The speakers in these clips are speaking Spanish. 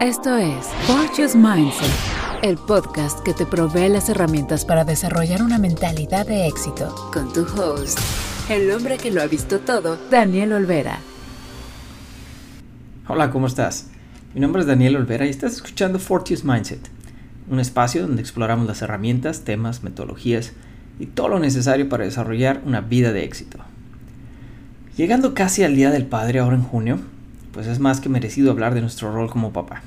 Esto es Fortune's Mindset, el podcast que te provee las herramientas para desarrollar una mentalidad de éxito. Con tu host, el hombre que lo ha visto todo, Daniel Olvera. Hola, ¿cómo estás? Mi nombre es Daniel Olvera y estás escuchando Fortune's Mindset, un espacio donde exploramos las herramientas, temas, metodologías y todo lo necesario para desarrollar una vida de éxito. Llegando casi al Día del Padre ahora en junio, pues es más que merecido hablar de nuestro rol como papá.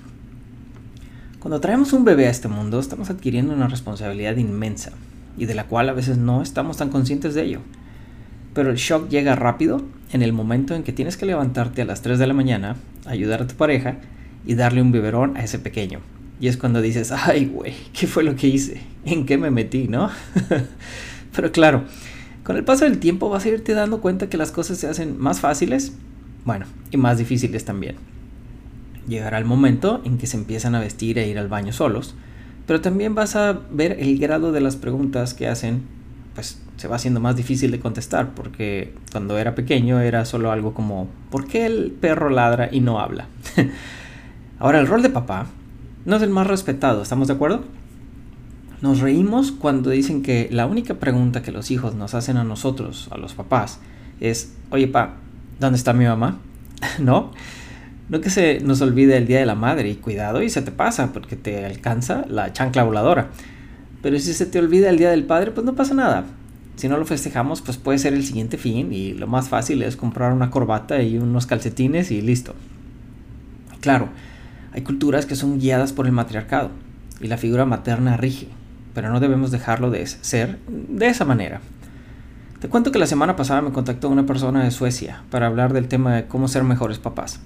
Cuando traemos un bebé a este mundo, estamos adquiriendo una responsabilidad inmensa y de la cual a veces no estamos tan conscientes de ello. Pero el shock llega rápido en el momento en que tienes que levantarte a las 3 de la mañana, ayudar a tu pareja y darle un biberón a ese pequeño. Y es cuando dices, ay, güey, ¿qué fue lo que hice? ¿En qué me metí, no? Pero claro, con el paso del tiempo vas a irte dando cuenta que las cosas se hacen más fáciles bueno, y más difíciles también. Llegará el momento en que se empiezan a vestir e ir al baño solos, pero también vas a ver el grado de las preguntas que hacen, pues se va haciendo más difícil de contestar, porque cuando era pequeño era solo algo como, ¿por qué el perro ladra y no habla? Ahora el rol de papá no es el más respetado, ¿estamos de acuerdo? Nos reímos cuando dicen que la única pregunta que los hijos nos hacen a nosotros, a los papás, es, oye pa, ¿dónde está mi mamá? ¿No? No que se nos olvide el Día de la Madre y cuidado y se te pasa porque te alcanza la chancla voladora. Pero si se te olvida el Día del Padre, pues no pasa nada. Si no lo festejamos, pues puede ser el siguiente fin y lo más fácil es comprar una corbata y unos calcetines y listo. Claro, hay culturas que son guiadas por el matriarcado y la figura materna rige, pero no debemos dejarlo de ser de esa manera. Te cuento que la semana pasada me contactó una persona de Suecia para hablar del tema de cómo ser mejores papás.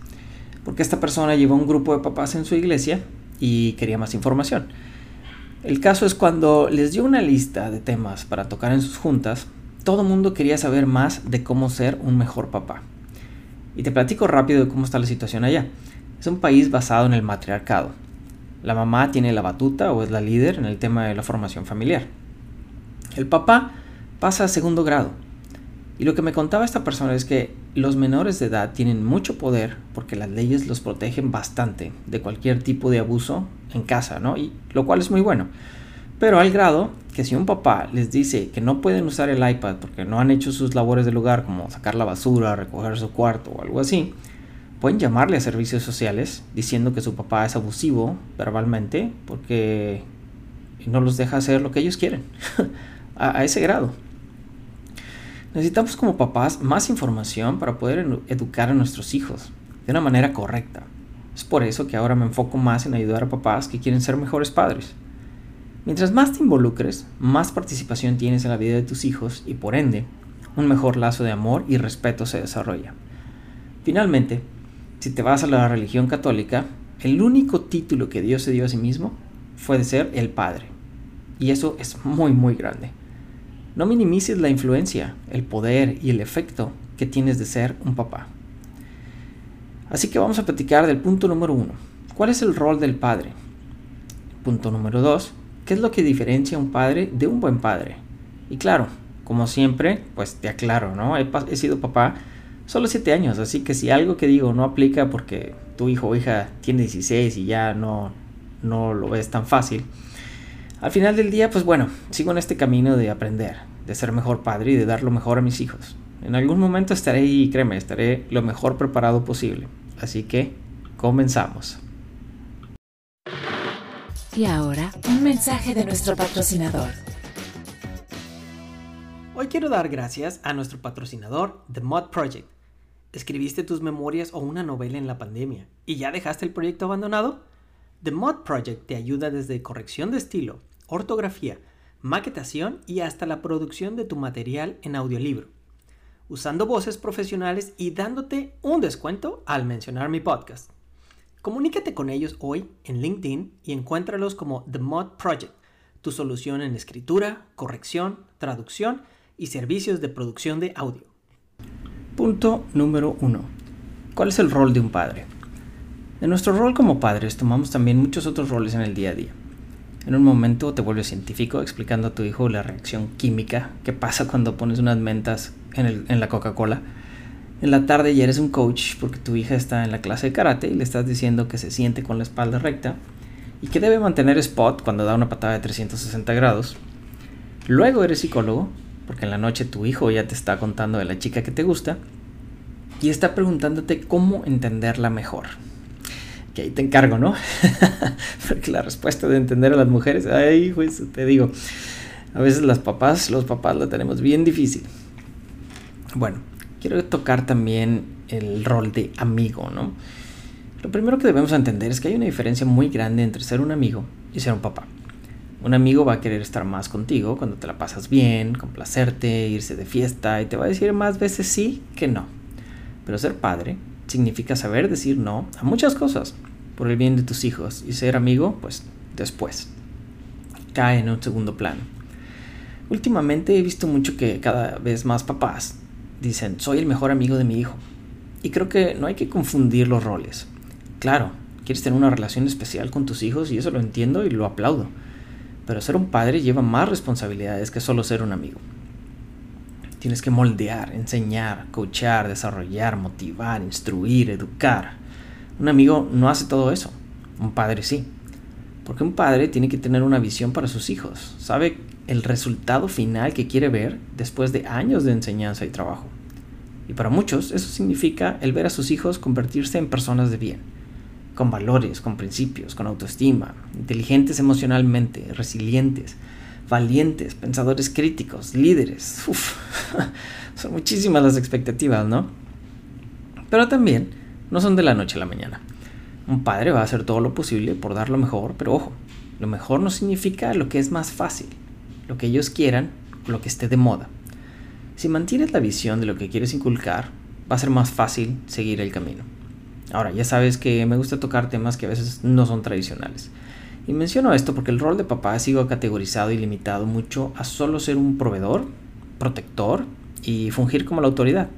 Porque esta persona llevó un grupo de papás en su iglesia y quería más información. El caso es cuando les dio una lista de temas para tocar en sus juntas, todo el mundo quería saber más de cómo ser un mejor papá. Y te platico rápido de cómo está la situación allá. Es un país basado en el matriarcado. La mamá tiene la batuta o es la líder en el tema de la formación familiar. El papá pasa a segundo grado. Y lo que me contaba esta persona es que los menores de edad tienen mucho poder porque las leyes los protegen bastante de cualquier tipo de abuso en casa, ¿no? Y lo cual es muy bueno. Pero al grado que si un papá les dice que no pueden usar el iPad porque no han hecho sus labores del hogar como sacar la basura, recoger su cuarto o algo así, pueden llamarle a servicios sociales diciendo que su papá es abusivo verbalmente porque no los deja hacer lo que ellos quieren. a ese grado. Necesitamos como papás más información para poder educar a nuestros hijos de una manera correcta. Es por eso que ahora me enfoco más en ayudar a papás que quieren ser mejores padres. Mientras más te involucres, más participación tienes en la vida de tus hijos y por ende, un mejor lazo de amor y respeto se desarrolla. Finalmente, si te vas a la religión católica, el único título que Dios se dio a sí mismo fue de ser el Padre. Y eso es muy muy grande. No minimices la influencia, el poder y el efecto que tienes de ser un papá. Así que vamos a platicar del punto número uno. ¿Cuál es el rol del padre? Punto número dos. ¿Qué es lo que diferencia a un padre de un buen padre? Y claro, como siempre, pues te aclaro, ¿no? He, sido papá solo 7 años, así que si algo que digo no aplica porque tu hijo o hija tiene 16 y ya no, no lo ves tan fácil, al final del día, pues bueno, sigo en este camino de aprender, de ser mejor padre y de dar lo mejor a mis hijos. En algún momento estaré y créeme, estaré lo mejor preparado posible. Así que, comenzamos. Y ahora, un mensaje de nuestro patrocinador. Hoy quiero dar gracias a nuestro patrocinador, The Mod Project. ¿Escribiste tus memorias o una novela en la pandemia y ya dejaste el proyecto abandonado? The Mod Project te ayuda desde corrección de estilo, ortografía, maquetación y hasta la producción de tu material en audiolibro, usando voces profesionales y dándote un descuento al mencionar mi podcast. Comunícate con ellos hoy en LinkedIn y encuéntralos como The Mod Project, tu solución en escritura, corrección, traducción y servicios de producción de audio. Punto número 1. ¿Cuál es el rol de un padre? En nuestro rol como padres tomamos también muchos otros roles en el día a día. En un momento te vuelves científico explicando a tu hijo la reacción química que pasa cuando pones unas mentas en, la Coca-Cola. En la tarde ya eres un coach porque tu hija está en la clase de karate y le estás diciendo que se siente con la espalda recta y que debe mantener spot cuando da una patada de 360 grados. Luego eres psicólogo porque en la noche tu hijo ya te está contando de la chica que te gusta y está preguntándote cómo entenderla mejor. Que ahí te encargo, ¿no? porque la respuesta de entender a las mujeres, ay, pues te digo, a veces las papás, los papás la tenemos bien difícil. Bueno, quiero tocar también el rol de amigo, ¿no? Lo primero que debemos entender es que hay una diferencia muy grande entre ser un amigo y ser un papá. Un amigo va a querer estar más contigo cuando te la pasas bien, complacerte, irse de fiesta y te va a decir más veces sí que no. Pero ser padre significa saber decir no a muchas cosas por el bien de tus hijos y ser amigo, pues después. Cae en un segundo plano. Últimamente he visto mucho que cada vez más papás dicen, soy el mejor amigo de mi hijo. Y creo que no hay que confundir los roles. Claro, quieres tener una relación especial con tus hijos y eso lo entiendo y lo aplaudo. Pero ser un padre lleva más responsabilidades que solo ser un amigo. Tienes que moldear, enseñar, coachar, desarrollar, motivar, instruir, educar. Un amigo no hace todo eso. Un padre sí. Porque un padre tiene que tener una visión para sus hijos. Sabe el resultado final que quiere ver después de años de enseñanza y trabajo. Y para muchos eso significa el ver a sus hijos convertirse en personas de bien, con valores, con principios, con autoestima, inteligentes emocionalmente, resilientes, valientes, pensadores críticos, líderes. Uf, son muchísimas las expectativas, ¿no? Pero también no son de la noche a la mañana. Un padre va a hacer todo lo posible por dar lo mejor, pero ojo, lo mejor no significa lo que es más fácil lo que ellos quieran, lo que esté de moda. Si mantienes la visión de lo que quieres inculcar, va a ser más fácil seguir el camino. Ahora, ya sabes que me gusta tocar temas que a veces no son tradicionales. Y menciono esto porque el rol de papá ha sido categorizado y limitado mucho a solo ser un proveedor, protector y fungir como la autoridad.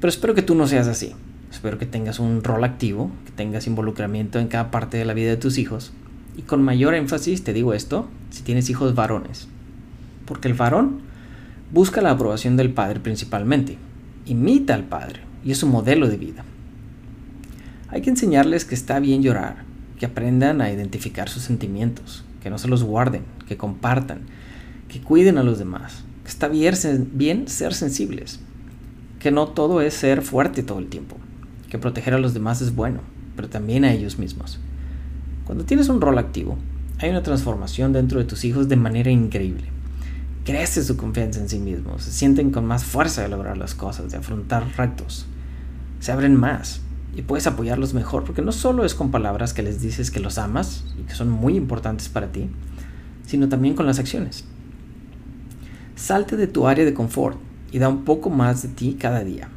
Pero espero que tú no seas así. Espero que tengas un rol activo, que tengas involucramiento en cada parte de la vida de tus hijos y con mayor énfasis te digo esto, si tienes hijos varones. Porque el varón busca la aprobación del padre principalmente, imita al padre y es su modelo de vida. Hay que enseñarles que está bien llorar, que aprendan a identificar sus sentimientos, que no se los guarden, que compartan, que cuiden a los demás, que está bien ser sensibles, que no todo es ser fuerte todo el tiempo, que proteger a los demás es bueno, pero también a ellos mismos. Cuando tienes un rol activo, hay una transformación dentro de tus hijos de manera increíble. Crece su confianza en sí mismos, se sienten con más fuerza de lograr las cosas, de afrontar retos, se abren más y puedes apoyarlos mejor porque no solo es con palabras que les dices que los amas y que son muy importantes para ti, sino también con las acciones. Salte de tu área de confort y da un poco más de ti cada día.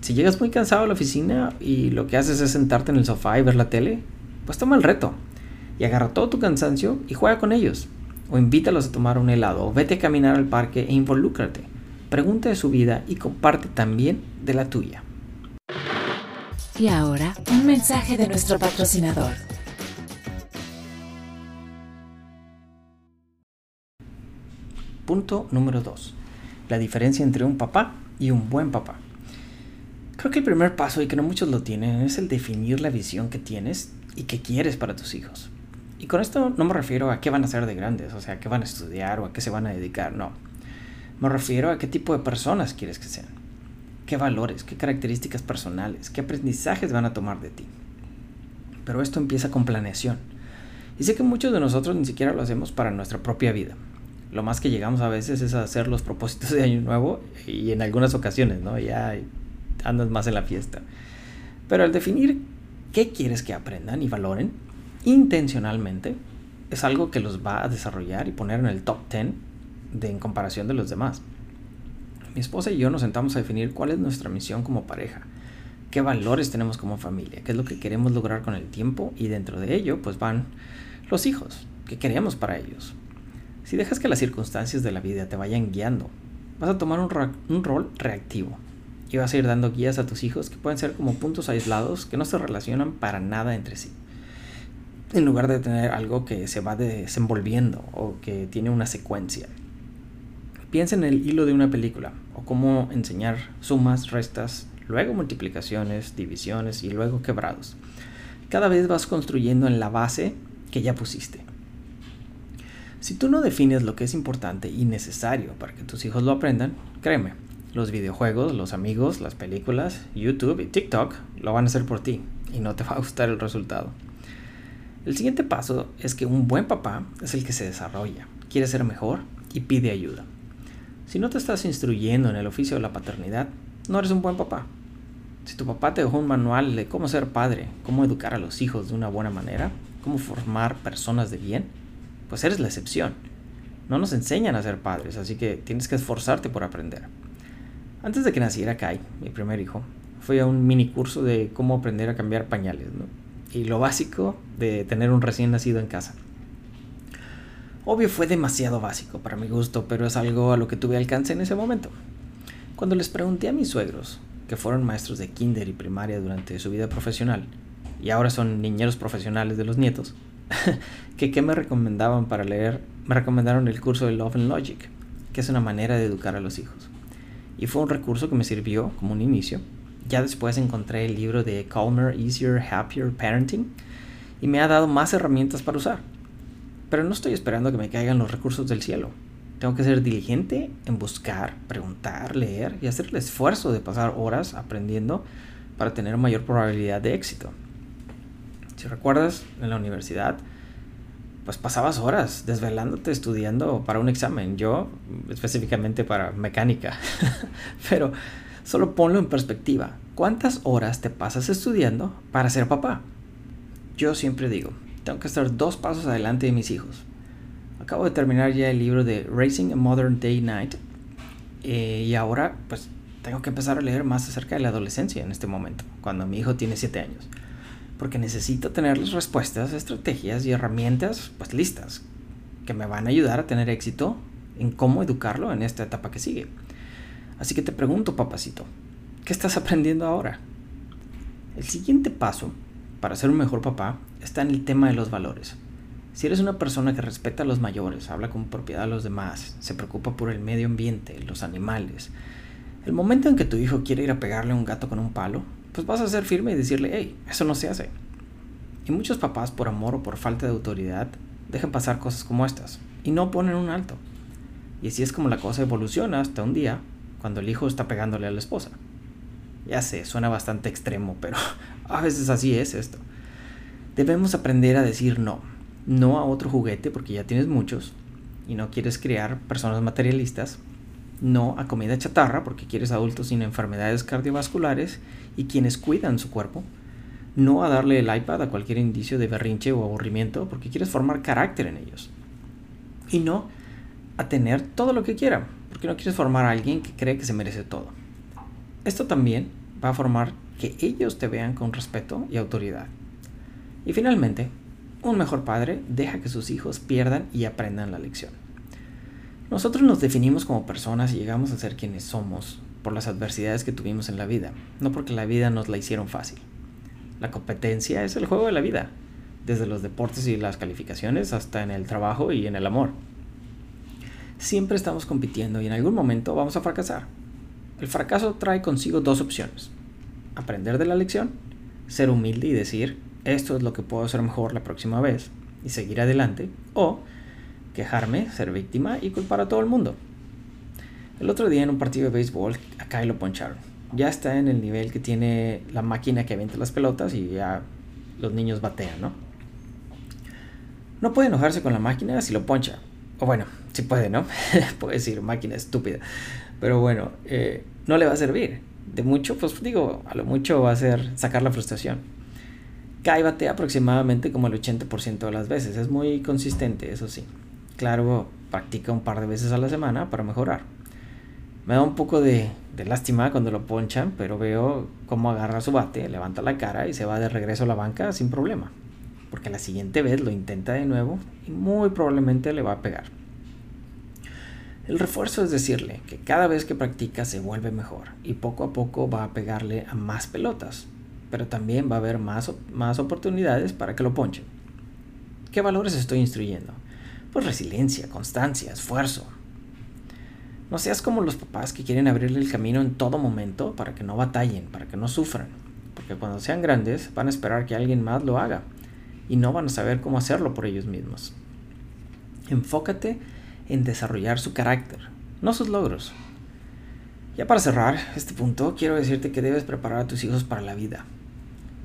Si llegas muy cansado a la oficina y lo que haces es sentarte en el sofá y ver la tele, pues toma el reto y agarra todo tu cansancio y juega con ellos. O invítalos a tomar un helado, o vete a caminar al parque e involúcrate. Pregunta de su vida y comparte también de la tuya. Y ahora, un mensaje de nuestro patrocinador. Punto número 2. La diferencia entre un papá y un buen papá. Creo que el primer paso, y que no muchos lo tienen, es el definir la visión que tienes y que quieres para tus hijos. Y con esto no me refiero a qué van a ser de grandes, o sea, a qué van a estudiar o a qué se van a dedicar, no. Me refiero a qué tipo de personas quieres que sean. Qué valores, qué características personales, qué aprendizajes van a tomar de ti. Pero esto empieza con planeación. Y sé que muchos de nosotros ni siquiera lo hacemos para nuestra propia vida. Lo más que llegamos a veces es a hacer los propósitos de año nuevo y en algunas ocasiones, ¿no? Ya andas más en la fiesta. Pero al definir qué quieres que aprendan y valoren, intencionalmente es algo que los va a desarrollar y poner en el top 10 de, en comparación de los demás. Mi esposa y yo nos sentamos a definir cuál es nuestra misión como pareja, qué valores tenemos como familia, qué es lo que queremos lograr con el tiempo y dentro de ello pues van los hijos, qué queremos para ellos. Si dejas que las circunstancias de la vida te vayan guiando, vas a tomar un, un rol reactivo y vas a ir dando guías a tus hijos que pueden ser como puntos aislados que no se relacionan para nada entre sí en lugar de tener algo que se va desenvolviendo o que tiene una secuencia. Piensa en el hilo de una película o cómo enseñar sumas, restas, luego multiplicaciones, divisiones y luego quebrados. Cada vez vas construyendo en la base que ya pusiste. Si tú no defines lo que es importante y necesario para que tus hijos lo aprendan, créeme, los videojuegos, los amigos, las películas, YouTube y TikTok lo van a hacer por ti y no te va a gustar el resultado. El siguiente paso es que un buen papá es el que se desarrolla, quiere ser mejor y pide ayuda. Si no te estás instruyendo en el oficio de la paternidad, no eres un buen papá. Si tu papá te dejó un manual de cómo ser padre, cómo educar a los hijos de una buena manera, cómo formar personas de bien, pues eres la excepción. No nos enseñan a ser padres, así que tienes que esforzarte por aprender. Antes de que naciera Kai, mi primer hijo, fui a un mini curso de cómo aprender a cambiar pañales, Y lo básico de tener un recién nacido en casa. Obvio fue demasiado básico para mi gusto, pero es algo a lo que tuve alcance en ese momento. Cuando les pregunté a mis suegros, que fueron maestros de kinder y primaria durante su vida profesional, y ahora son niñeros profesionales de los nietos, que qué me recomendaban para leer, me recomendaron el curso de Love and Logic, que es una manera de educar a los hijos. Y fue un recurso que me sirvió como un inicio. Ya después encontré el libro de Calmer, Easier, Happier Parenting y me ha dado más herramientas para usar. Pero no estoy esperando que me caigan los recursos del cielo. Tengo que ser diligente en buscar, preguntar, leer y hacer el esfuerzo de pasar horas aprendiendo para tener mayor probabilidad de éxito. Si recuerdas, en la universidad, pues pasabas horas desvelándote estudiando para un examen. Yo, específicamente para mecánica. Pero solo ponlo en perspectiva. ¿Cuántas horas te pasas estudiando para ser papá? Yo siempre digo, tengo que estar dos pasos adelante de mis hijos. Acabo de terminar ya el libro de Racing a Modern Day Night eh, y ahora pues tengo que empezar a leer más acerca de la adolescencia en este momento, cuando mi hijo tiene 7 años porque necesito tener las respuestas, estrategias y herramientas pues listas que me van a ayudar a tener éxito en cómo educarlo en esta etapa que sigue. Así que te pregunto, papacito, ¿qué estás aprendiendo ahora? El siguiente paso para ser un mejor papá está en el tema de los valores. Si eres una persona que respeta a los mayores, habla con propiedad a los demás, se preocupa por el medio ambiente, los animales, el momento en que tu hijo quiere ir a pegarle a un gato con un palo, pues vas a ser firme y decirle, hey, eso no se hace. Y muchos papás, por amor o por falta de autoridad, dejan pasar cosas como estas y no ponen un alto. Y así es como la cosa evoluciona hasta un día cuando el hijo está pegándole a la esposa. Ya sé, suena bastante extremo, pero a veces así es esto. Debemos aprender a decir no. No a otro juguete porque ya tienes muchos y no quieres crear personas materialistas no a comida chatarra porque quieres adultos sin enfermedades cardiovasculares y quienes cuidan su cuerpo, no a darle el iPad a cualquier indicio de berrinche o aburrimiento porque quieres formar carácter en ellos, y no a tener todo lo que quieran porque no quieres formar a alguien que cree que se merece todo. Esto también va a formar que ellos te vean con respeto y autoridad. Y finalmente, un mejor padre deja que sus hijos pierdan y aprendan la lección. Nosotros nos definimos como personas y llegamos a ser quienes somos por las adversidades que tuvimos en la vida, no porque la vida nos la hicieron fácil. La competencia es el juego de la vida, desde los deportes y las calificaciones hasta en el trabajo y en el amor. Siempre estamos compitiendo y en algún momento vamos a fracasar. El fracaso trae consigo dos opciones. Aprender de la lección, ser humilde y decir, esto es lo que puedo hacer mejor la próxima vez, y seguir adelante, o quejarme, ser víctima y culpar a todo el mundo. El otro día en un partido de béisbol, acá lo poncharon. Ya está en el nivel que tiene la máquina que avienta las pelotas y ya los niños batean, ¿no? No puede enojarse con la máquina si lo poncha. O bueno, sí puede, ¿no? puede decir máquina estúpida. Pero bueno, eh, no le va a servir. De mucho, pues digo, a lo mucho va a ser sacar la frustración. Kai batea aproximadamente como el 80% de las veces. Es muy consistente, eso sí. Claro, practica un par de veces a la semana para mejorar. Me da un poco de, lástima cuando lo ponchan, pero veo cómo agarra su bate, levanta la cara y se va de regreso a la banca sin problema. Porque la siguiente vez lo intenta de nuevo y muy probablemente le va a pegar. El refuerzo es decirle que cada vez que practica se vuelve mejor y poco a poco va a pegarle a más pelotas, pero también va a haber más, más oportunidades para que lo ponchen. ¿Qué valores estoy instruyendo? Pues resiliencia, constancia, esfuerzo. No seas como los papás que quieren abrirle el camino en todo momento para que no batallen, para que no sufran. Porque cuando sean grandes van a esperar que alguien más lo haga y no van a saber cómo hacerlo por ellos mismos. Enfócate en desarrollar su carácter, no sus logros. Ya para cerrar este punto, quiero decirte que debes preparar a tus hijos para la vida.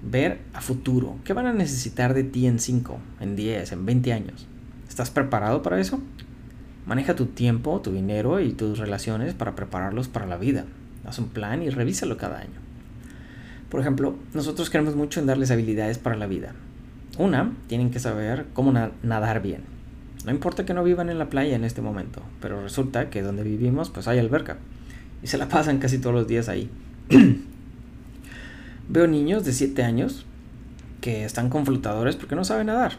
Ver a futuro, ¿qué van a necesitar de ti en 5, en 10, en 20 años? ¿Estás preparado para eso? Maneja tu tiempo, tu dinero y tus relaciones para prepararlos para la vida. Haz un plan y revísalo cada año. Por ejemplo, nosotros queremos mucho en darles habilidades para la vida. Una, tienen que saber cómo nadar bien. No importa que no vivan en la playa en este momento, pero resulta que donde vivimos pues hay alberca y se la pasan casi todos los días ahí. Veo niños de 7 años que están con flotadores porque no saben nadar.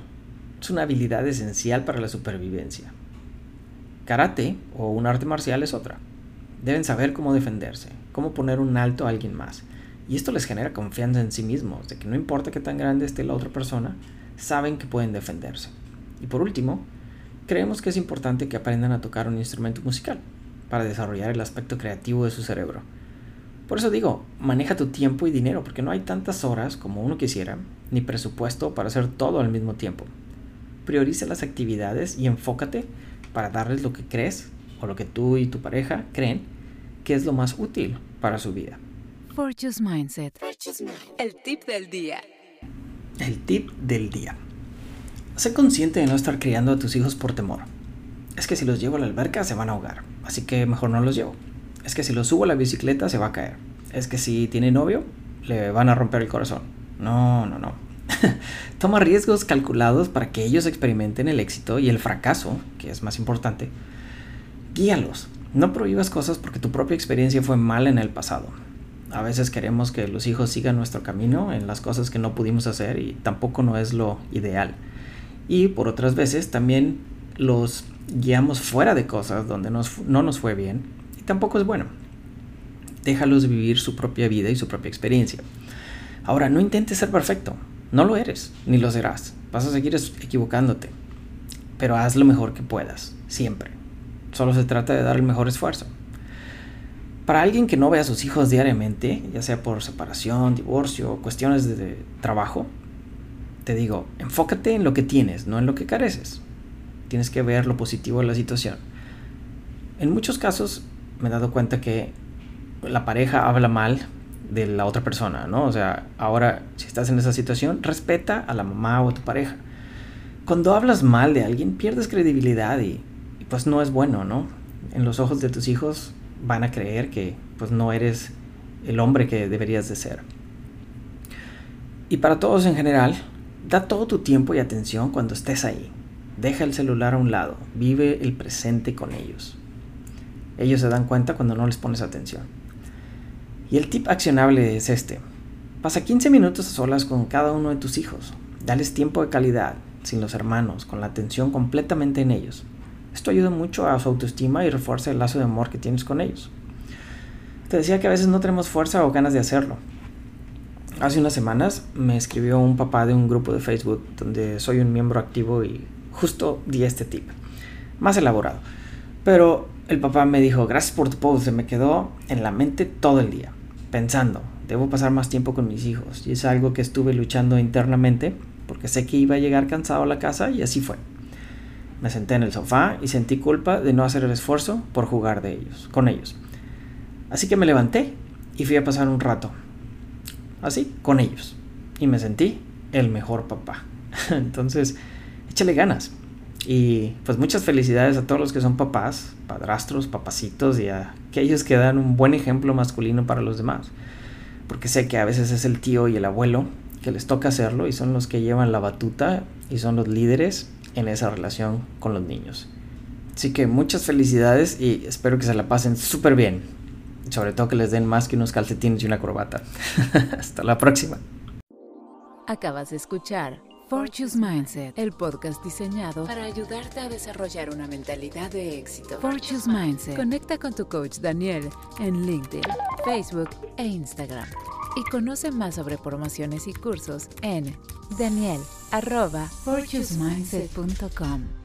Es una habilidad esencial para la supervivencia. Karate o un arte marcial es otra. Deben saber cómo defenderse, cómo poner un alto a alguien más. Y esto les genera confianza en sí mismos, de que no importa qué tan grande esté la otra persona, saben que pueden defenderse. Y por último, creemos que es importante que aprendan a tocar un instrumento musical para desarrollar el aspecto creativo de su cerebro. Por eso digo, maneja tu tiempo y dinero, porque no hay tantas horas como uno quisiera, ni presupuesto para hacer todo al mismo tiempo. Prioriza las actividades y enfócate para darles lo que crees o lo que tú y tu pareja creen que es lo más útil para su vida. Fortune's Mindset. El tip del día. El tip del día. Sé consciente de no estar criando a tus hijos por temor. Es que si los llevo a la alberca se van a ahogar, así que mejor no los llevo. Es que si los subo a la bicicleta se va a caer. Es que si tiene novio le van a romper el corazón. No, no, no. Toma riesgos calculados para que ellos experimenten el éxito y el fracaso, que es más importante. Guíalos. No prohíbas cosas porque tu propia experiencia fue mala en el pasado. A veces queremos que los hijos sigan nuestro camino en las cosas que no pudimos hacer y tampoco no es lo ideal. Y por otras veces también los guiamos fuera de cosas donde no nos fue bien y tampoco es bueno. Déjalos vivir su propia vida y su propia experiencia. Ahora, no intentes ser perfecto. No lo eres, ni lo serás. Vas a seguir equivocándote. Pero haz lo mejor que puedas, siempre. Solo se trata de dar el mejor esfuerzo. Para alguien que no ve a sus hijos diariamente, ya sea por separación, divorcio, cuestiones de trabajo, te digo, enfócate en lo que tienes, no en lo que careces. Tienes que ver lo positivo de la situación. En muchos casos me he dado cuenta que la pareja habla mal de la otra persona, ¿no? O sea, ahora, si estás en esa situación, respeta a la mamá o a tu pareja. Cuando hablas mal de alguien, pierdes credibilidad y, pues no es bueno, ¿no? En los ojos de tus hijos van a creer que pues no eres el hombre que deberías de ser. Y para todos en general, da todo tu tiempo y atención cuando estés ahí. Deja el celular a un lado, vive el presente con ellos. Ellos se dan cuenta cuando no les pones atención. Y el tip accionable es este. Pasa 15 minutos a solas con cada uno de tus hijos. Dales tiempo de calidad, sin los hermanos, con la atención completamente en ellos. Esto ayuda mucho a su autoestima y refuerza el lazo de amor que tienes con ellos. Te decía que a veces no tenemos fuerza o ganas de hacerlo. Hace unas semanas me escribió un papá de un grupo de Facebook donde soy un miembro activo y justo di este tip. Más elaborado. Pero el papá me dijo, gracias por tu post, se me quedó en la mente todo el día pensando, debo pasar más tiempo con mis hijos. Y es algo que estuve luchando internamente porque sé que iba a llegar cansado a la casa y así fue. Me senté en el sofá y sentí culpa de no hacer el esfuerzo por jugar de ellos, con ellos. Así que me levanté y fui a pasar un rato. Así, con ellos. Y me sentí el mejor papá. Entonces, échale ganas. Y pues muchas felicidades a todos los que son papás, padrastros, papacitos y a aquellos que dan un buen ejemplo masculino para los demás. Porque sé que a veces es el tío y el abuelo que les toca hacerlo y son los que llevan la batuta y son los líderes en esa relación con los niños. Así que muchas felicidades y espero que se la pasen súper bien. Sobre todo que les den más que unos calcetines y una corbata. Hasta la próxima. Acabas de escuchar Fortune's Mindset, el podcast diseñado para ayudarte a desarrollar una mentalidad de éxito. Fortune's Mindset. Conecta con tu coach Daniel en LinkedIn, Facebook e Instagram. Y conoce más sobre promociones y cursos en daniel.fortunesmindset.com.